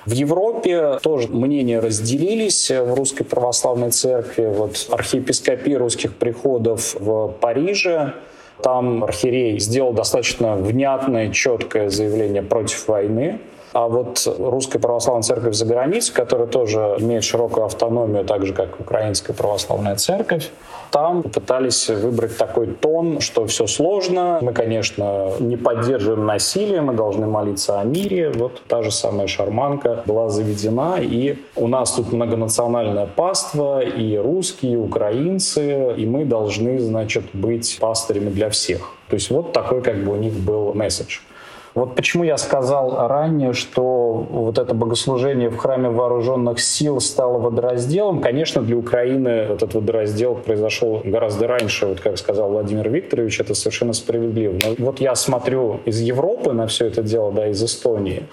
В Европе тоже мнения разделились в русской православной церкви. Вот архиепископия русских приходов в Париже там архиерей сделал достаточно внятное, четкое заявление против войны. А вот Русская Православная Церковь за границей, которая тоже имеет широкую автономию, так же, как Украинская Православная Церковь, там пытались выбрать такой тон, что все сложно, мы, конечно, не поддерживаем насилие, мы должны молиться о мире. Вот та же самая шарманка была заведена, и у нас тут многонациональное паство, и русские, и украинцы, и мы должны, значит, быть пастырями для всех. То есть вот такой как бы у них был месседж. Вот почему я сказал ранее, что вот это богослужение в храме вооруженных сил стало водоразделом. Конечно, для Украины этот водораздел произошел гораздо раньше, вот как сказал Владимир Викторович, это совершенно справедливо. Но вот я смотрю из Европы на все это дело, да, из Эстонии,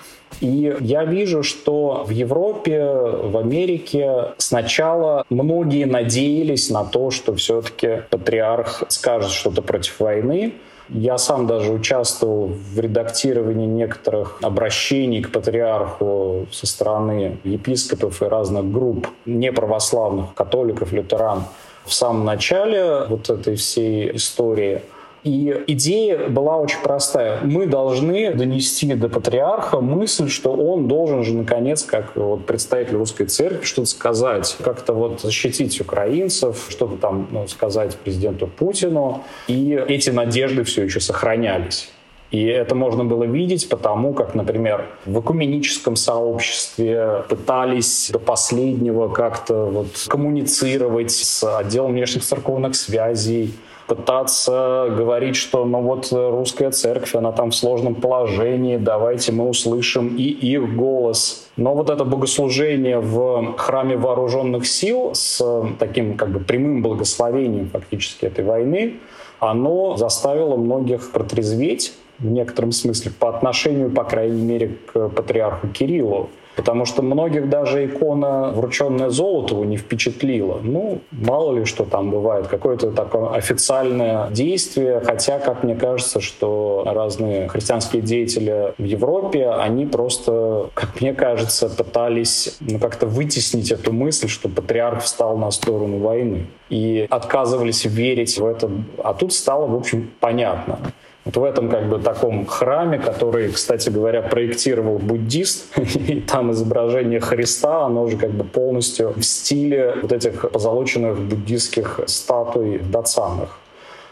и я вижу, что в Европе, в Америке сначала многие надеялись на то, что все-таки патриарх скажет что-то против войны, я сам даже участвовал в редактировании некоторых обращений к патриарху со стороны епископов и разных групп неправославных, католиков, лютеран. В самом начале вот этой всей истории – и идея была очень простая. Мы должны донести до патриарха мысль, что он должен же, наконец, как вот представитель русской церкви, что-то сказать, как-то вот защитить украинцев, что-то там ну, сказать президенту Путину. И эти надежды все еще сохранялись. И это можно было видеть потому, как, например, в экуменическом сообществе пытались до последнего как-то вот коммуницировать с отделом внешних церковных связей, пытаться говорить, что ну вот русская церковь, она там в сложном положении, давайте мы услышим и их голос. Но вот это богослужение в храме вооруженных сил с таким как бы прямым благословением фактически этой войны, оно заставило многих протрезветь в некотором смысле по отношению, по крайней мере, к патриарху Кириллу. Потому что многих даже икона, врученная Золотову, не впечатлила. Ну, мало ли что там бывает, какое-то такое официальное действие. Хотя, как мне кажется, что разные христианские деятели в Европе, они просто, как мне кажется, пытались ну, как-то вытеснить эту мысль, что патриарх встал на сторону войны. И отказывались верить в это. А тут стало, в общем, понятно. Вот в этом как бы таком храме, который, кстати говоря, проектировал буддист, и там изображение Христа, оно уже как бы полностью в стиле вот этих позолоченных буддистских статуй Дацанах.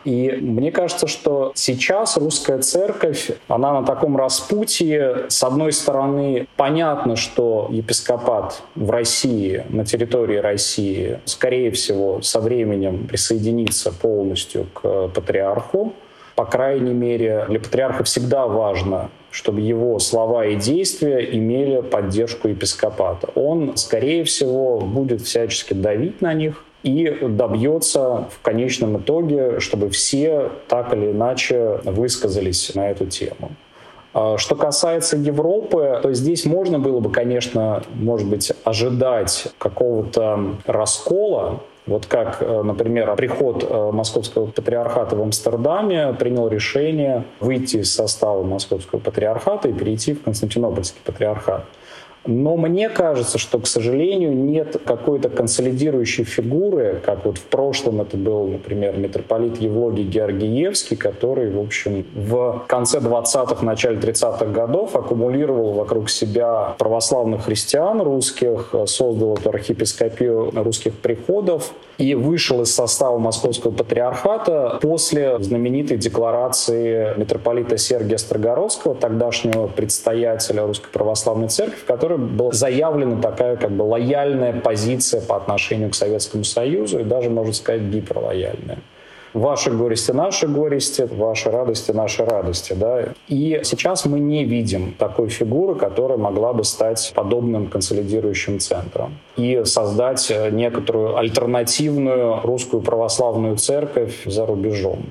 И мне кажется, что сейчас русская церковь, она на таком распутье. С одной стороны, понятно, что епископат в России, на территории России, скорее всего, со временем присоединится полностью к патриарху. По крайней мере, для патриарха всегда важно, чтобы его слова и действия имели поддержку епископата. Он, скорее всего, будет всячески давить на них, и добьется в конечном итоге, чтобы все так или иначе высказались на эту тему. А что касается Европы, то здесь можно было бы, конечно, может быть, ожидать какого-то раскола вот как, э, например, приход э, Московского патриархата в Амстердаме принял решение выйти из состава Московского патриархата и перейти в Константинопольский патриархат. Но мне кажется, что, к сожалению, нет какой-то консолидирующей фигуры, как вот в прошлом это был, например, митрополит Евлогий Георгиевский, который, в общем, в конце 20-х, начале 30-х годов аккумулировал вокруг себя православных христиан русских, создал эту архиепископию русских приходов, и вышел из состава Московского патриархата после знаменитой декларации митрополита Сергия Строгородского, тогдашнего предстоятеля Русской Православной Церкви, в которой была заявлена такая как бы лояльная позиция по отношению к Советскому Союзу и даже, можно сказать, гиперлояльная. Ваши горести, наши горести, ваши радости, наши радости. Да? И сейчас мы не видим такой фигуры, которая могла бы стать подобным консолидирующим центром и создать некоторую альтернативную русскую православную церковь за рубежом.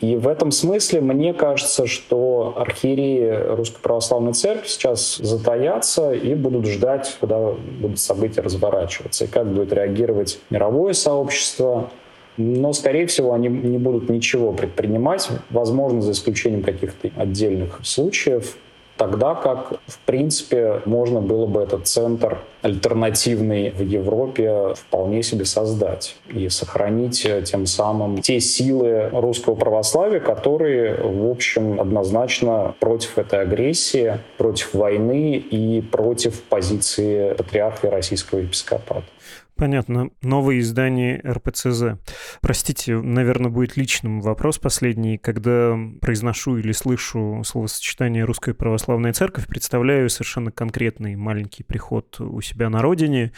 И в этом смысле мне кажется, что архиереи Русской Православной Церкви сейчас затаятся и будут ждать, когда будут события разворачиваться, и как будет реагировать мировое сообщество, но, скорее всего, они не будут ничего предпринимать, возможно, за исключением каких-то отдельных случаев, тогда как, в принципе, можно было бы этот центр альтернативный в Европе вполне себе создать и сохранить тем самым те силы русского православия, которые, в общем, однозначно против этой агрессии, против войны и против позиции патриарха российского епископата. Понятно. Новое издание РПЦЗ. Простите, наверное, будет личным вопрос последний. Когда произношу или слышу словосочетание «Русская Православная Церковь», представляю совершенно конкретный маленький приход у себя на родине.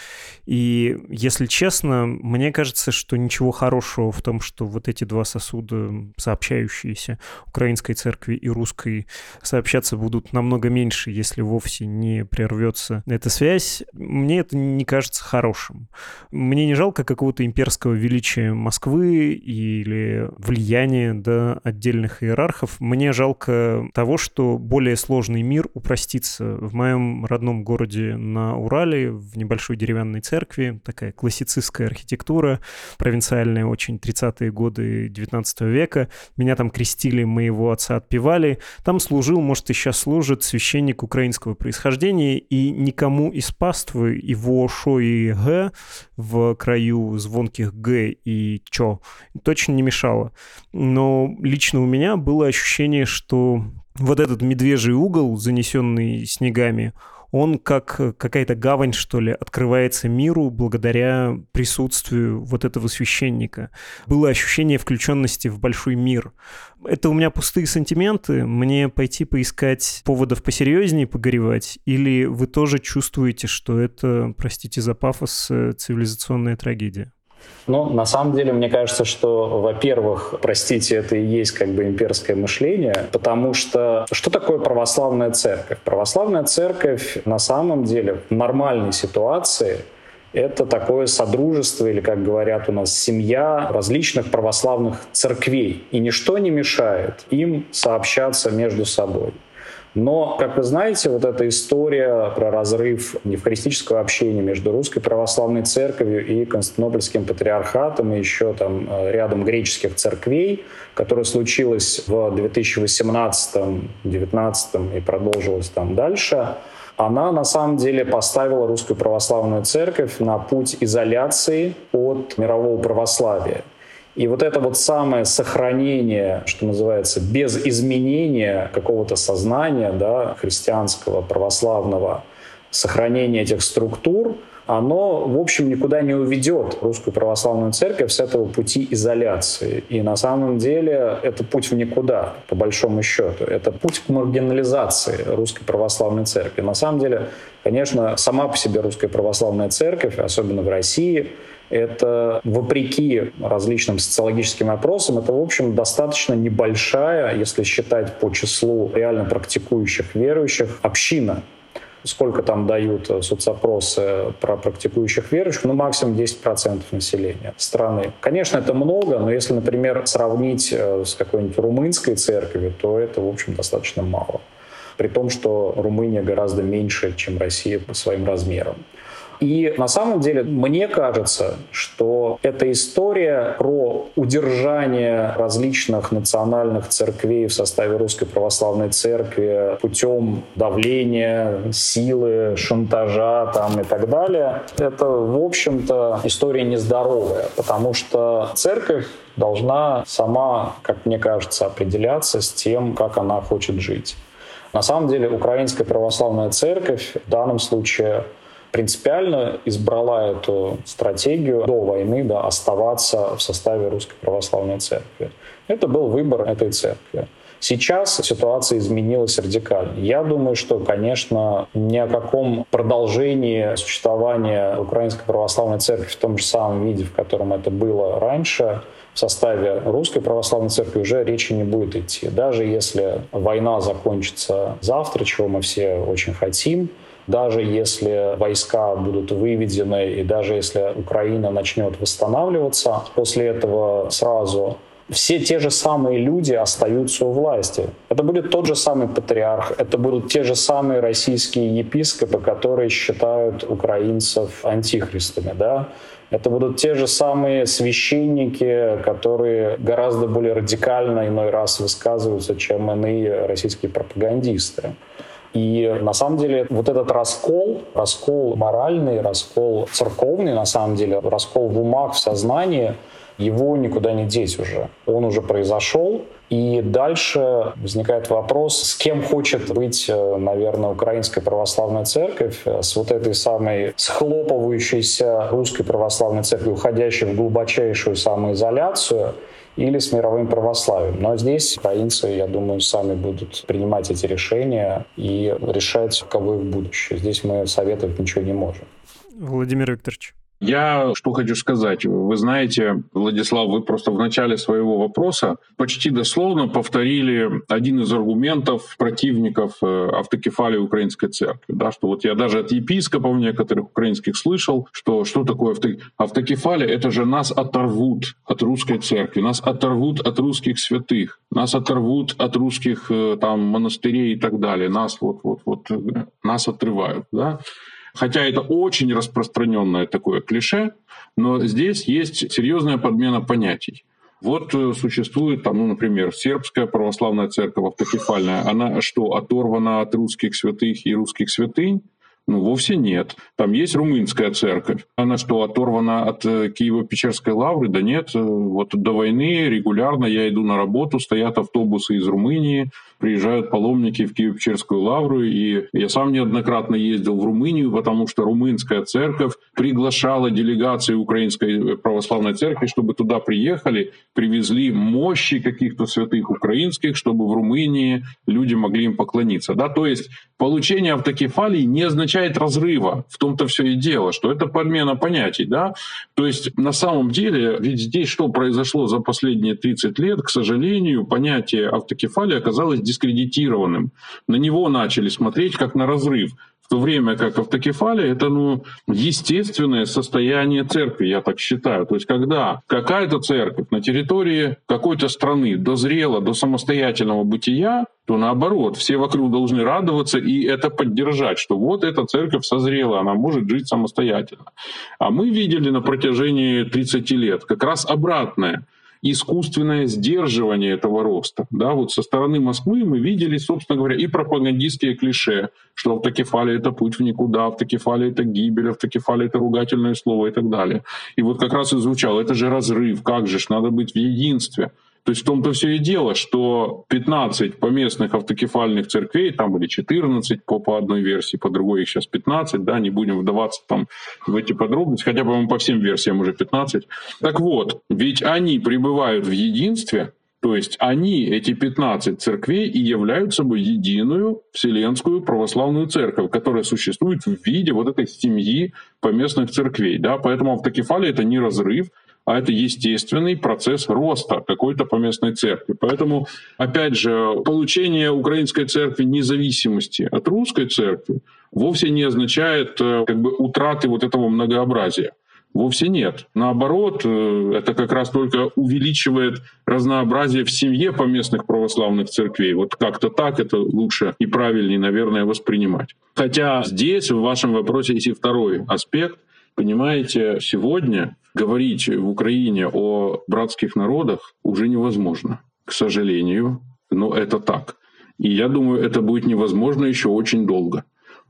И, если честно, мне кажется, что ничего хорошего в том, что вот эти два сосуда, сообщающиеся Украинской Церкви и Русской, сообщаться будут намного меньше, если вовсе не прервется эта связь. Мне это не кажется хорошим. Мне не жалко какого-то имперского величия Москвы или влияния да, отдельных иерархов. Мне жалко того, что более сложный мир упростится. В моем родном городе на Урале, в небольшой деревянной церкви, такая классицистская архитектура, провинциальная очень 30-е годы 19 века. Меня там крестили, моего отца отпевали. Там служил, может, и сейчас служит священник украинского происхождения, и никому из паствы его шо и г в краю звонких «г» и «чё» точно не мешало. Но лично у меня было ощущение, что вот этот медвежий угол, занесенный снегами, он как какая-то гавань, что ли, открывается миру благодаря присутствию вот этого священника. Было ощущение включенности в большой мир. Это у меня пустые сантименты, мне пойти поискать поводов посерьезнее погоревать, или вы тоже чувствуете, что это, простите за пафос, э, цивилизационная трагедия? Ну, на самом деле, мне кажется, что, во-первых, простите, это и есть как бы имперское мышление, потому что что такое православная церковь? Православная церковь на самом деле в нормальной ситуации это такое содружество, или, как говорят у нас, семья различных православных церквей. И ничто не мешает им сообщаться между собой. Но, как вы знаете, вот эта история про разрыв евхаристического общения между Русской Православной Церковью и Константинопольским Патриархатом и еще там э, рядом греческих церквей, которая случилась в 2018-2019 и продолжилась там дальше, она на самом деле поставила Русскую Православную Церковь на путь изоляции от мирового православия. И вот это вот самое сохранение, что называется, без изменения какого-то сознания да, христианского, православного, сохранение этих структур, оно, в общем, никуда не уведет русскую православную церковь с этого пути изоляции. И на самом деле это путь в никуда, по большому счету. Это путь к маргинализации русской православной церкви. На самом деле, конечно, сама по себе русская православная церковь, особенно в России, это, вопреки различным социологическим опросам, это, в общем, достаточно небольшая, если считать по числу реально практикующих верующих, община сколько там дают э, соцопросы про практикующих верующих, ну, максимум 10% населения страны. Конечно, это много, но если, например, сравнить э, с какой-нибудь румынской церковью, то это, в общем, достаточно мало. При том, что Румыния гораздо меньше, чем Россия по своим размерам. И на самом деле мне кажется, что эта история про удержание различных национальных церквей в составе Русской Православной Церкви путем давления, силы, шантажа там, и так далее, это, в общем-то, история нездоровая, потому что церковь должна сама, как мне кажется, определяться с тем, как она хочет жить. На самом деле, Украинская Православная Церковь в данном случае принципиально избрала эту стратегию до войны да, оставаться в составе Русской Православной Церкви. Это был выбор этой церкви. Сейчас ситуация изменилась радикально. Я думаю, что, конечно, ни о каком продолжении существования Украинской Православной Церкви в том же самом виде, в котором это было раньше, в составе Русской Православной Церкви уже речи не будет идти. Даже если война закончится завтра, чего мы все очень хотим, даже если войска будут выведены и даже если Украина начнет восстанавливаться, после этого сразу все те же самые люди остаются у власти. Это будет тот же самый патриарх, это будут те же самые российские епископы, которые считают украинцев антихристами. Да? Это будут те же самые священники, которые гораздо более радикально иной раз высказываются, чем иные российские пропагандисты. И на самом деле вот этот раскол, раскол моральный, раскол церковный, на самом деле, раскол в умах, в сознании — его никуда не деть уже. Он уже произошел, и дальше возникает вопрос, с кем хочет быть, э, наверное, Украинская Православная Церковь, э, с вот этой самой схлопывающейся Русской Православной Церковью, уходящей в глубочайшую самоизоляцию, или с мировым православием. Но здесь украинцы, я думаю, сами будут принимать эти решения и решать, каково их будущее. Здесь мы советовать ничего не можем. Владимир Викторович. Я что хочу сказать. Вы знаете, Владислав, вы просто в начале своего вопроса почти дословно повторили один из аргументов противников э, автокефалии Украинской Церкви. Да, что вот я даже от епископов некоторых украинских слышал, что что такое авто... автокефалия? Это же нас оторвут от русской церкви, нас оторвут от русских святых, нас оторвут от русских э, там монастырей и так далее. Нас вот, вот, вот, э, нас отрывают. Да? Хотя это очень распространенное такое клише, но здесь есть серьезная подмена понятий. Вот э, существует там, ну, например, сербская православная церковь автокефальная. Она что, оторвана от русских святых и русских святынь? Ну, вовсе нет. Там есть румынская церковь. Она что, оторвана от э, Киево-Печерской лавры? Да нет. Э, вот до войны регулярно я иду на работу, стоят автобусы из Румынии, приезжают паломники в Киево-Печерскую лавру, и я сам неоднократно ездил в Румынию, потому что румынская церковь приглашала делегации Украинской православной церкви, чтобы туда приехали, привезли мощи каких-то святых украинских, чтобы в Румынии люди могли им поклониться. Да? То есть получение автокефалии не означает разрыва. В том-то все и дело, что это подмена понятий. Да? То есть на самом деле, ведь здесь что произошло за последние 30 лет, к сожалению, понятие автокефалии оказалось дискредитированным. На него начали смотреть как на разрыв. В то время как автокефалия — это ну, естественное состояние церкви, я так считаю. То есть когда какая-то церковь на территории какой-то страны дозрела до самостоятельного бытия, то наоборот, все вокруг должны радоваться и это поддержать, что вот эта церковь созрела, она может жить самостоятельно. А мы видели на протяжении 30 лет как раз обратное — искусственное сдерживание этого роста. Да, вот со стороны Москвы мы видели, собственно говоря, и пропагандистские клише, что автокефалия — это путь в никуда, автокефалия — это гибель, автокефалия — это ругательное слово и так далее. И вот как раз и звучало, это же разрыв, как же ж, надо быть в единстве. То есть в том-то все и дело, что 15 поместных автокефальных церквей, там или 14 по, по одной версии, по другой их сейчас 15, да, не будем вдаваться там в эти подробности, хотя, по-моему, по всем версиям уже 15. Так вот, ведь они пребывают в единстве, то есть они, эти 15 церквей, и являются собой единую Вселенскую православную церковь, которая существует в виде вот этой семьи поместных церквей. Да? Поэтому автокефалия — это не разрыв, а это естественный процесс роста какой-то поместной церкви. Поэтому, опять же, получение украинской церкви независимости от русской церкви вовсе не означает э, как бы утраты вот этого многообразия. Вовсе нет. Наоборот, э, это как раз только увеличивает разнообразие в семье поместных православных церквей. Вот как-то так это лучше и правильнее, наверное, воспринимать. Хотя здесь в вашем вопросе есть и второй аспект. Понимаете, сегодня говорить в Украине о братских народах уже невозможно, к сожалению, но это так. И я думаю, это будет невозможно еще очень долго.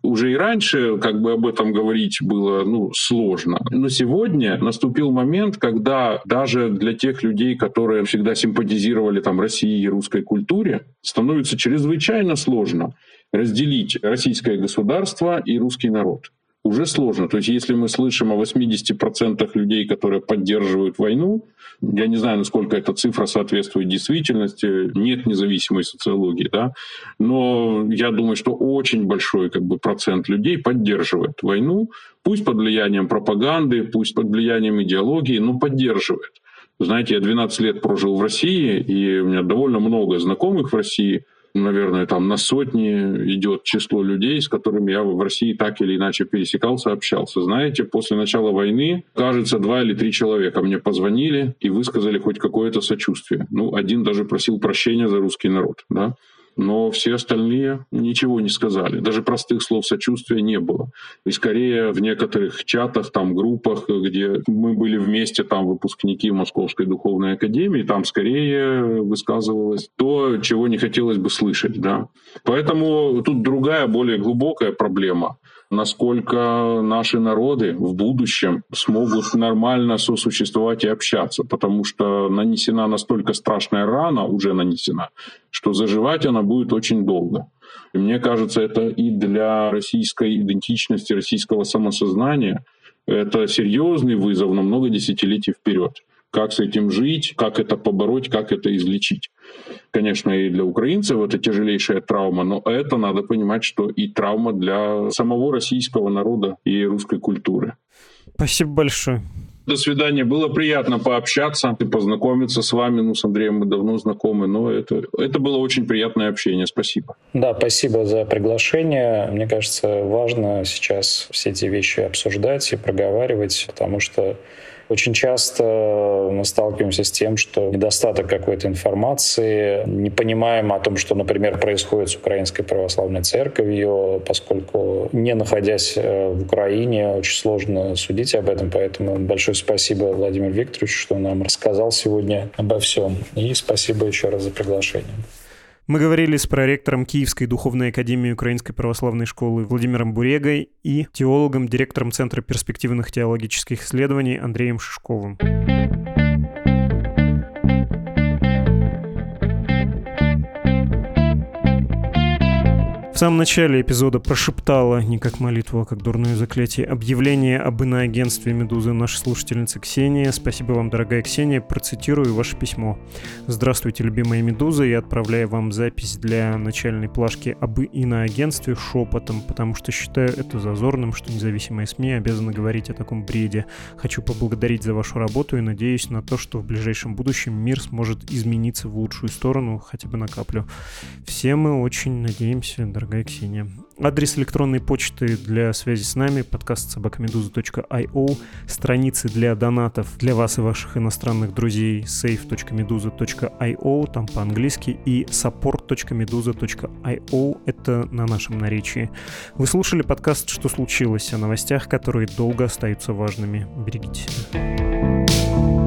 Уже и раньше как бы об этом говорить было ну, сложно. Но сегодня наступил момент, когда даже для тех людей, которые всегда симпатизировали там, России и русской культуре, становится чрезвычайно сложно разделить российское государство и русский народ. Уже сложно. То есть если мы слышим о 80% людей, которые поддерживают войну, я не знаю, насколько эта цифра соответствует действительности, нет независимой социологии, да, но я думаю, что очень большой как бы, процент людей поддерживает войну, пусть под влиянием пропаганды, пусть под влиянием идеологии, но поддерживает. Знаете, я 12 лет прожил в России, и у меня довольно много знакомых в России – наверное, там на сотни идет число людей, с которыми я в России так или иначе пересекался, общался. Знаете, после начала войны, кажется, два или три человека мне позвонили и высказали хоть какое-то сочувствие. Ну, один даже просил прощения за русский народ, да но все остальные ничего не сказали. Даже простых слов сочувствия не было. И скорее в некоторых чатах, там, группах, где мы были вместе, там, выпускники Московской духовной академии, там скорее высказывалось то, чего не хотелось бы слышать. Да. Поэтому тут другая, более глубокая проблема насколько наши народы в будущем смогут нормально сосуществовать и общаться, потому что нанесена настолько страшная рана, уже нанесена, что заживать она будет очень долго. И мне кажется, это и для российской идентичности, российского самосознания это серьезный вызов на много десятилетий вперед как с этим жить, как это побороть, как это излечить. Конечно, и для украинцев это тяжелейшая травма, но это надо понимать, что и травма для самого российского народа и русской культуры. Спасибо большое. До свидания. Было приятно пообщаться и познакомиться с вами. Ну, с Андреем мы давно знакомы, но это, это было очень приятное общение. Спасибо. Да, спасибо за приглашение. Мне кажется, важно сейчас все эти вещи обсуждать и проговаривать, потому что очень часто мы сталкиваемся с тем, что недостаток какой-то информации, не понимаем о том, что, например, происходит с Украинской Православной Церковью, поскольку не находясь э, в Украине, очень сложно судить об этом. Поэтому большое спасибо Владимиру Викторовичу, что нам рассказал сегодня обо всем. И спасибо еще раз за приглашение. Мы говорили с проректором Киевской духовной академии Украинской православной школы Владимиром Бурегой и теологом, директором Центра перспективных теологических исследований Андреем Шишковым. Самом начале эпизода прошептала, не как молитву, а как дурное заклятие, объявление об иноагентстве «Медузы» наша слушательница Ксения. Спасибо вам, дорогая Ксения. Процитирую ваше письмо. «Здравствуйте, любимые «Медузы». Я отправляю вам запись для начальной плашки об иноагентстве шепотом, потому что считаю это зазорным, что независимые СМИ обязаны говорить о таком бреде. Хочу поблагодарить за вашу работу и надеюсь на то, что в ближайшем будущем мир сможет измениться в лучшую сторону, хотя бы на каплю. Все мы очень надеемся, дорогая дорогая Ксения. Адрес электронной почты для связи с нами подкаст собакамедуза.io, страницы для донатов для вас и ваших иностранных друзей safe.meduza.io, там по-английски, и support.meduza.io, это на нашем наречии. Вы слушали подкаст «Что случилось?» о новостях, которые долго остаются важными. Берегите себя.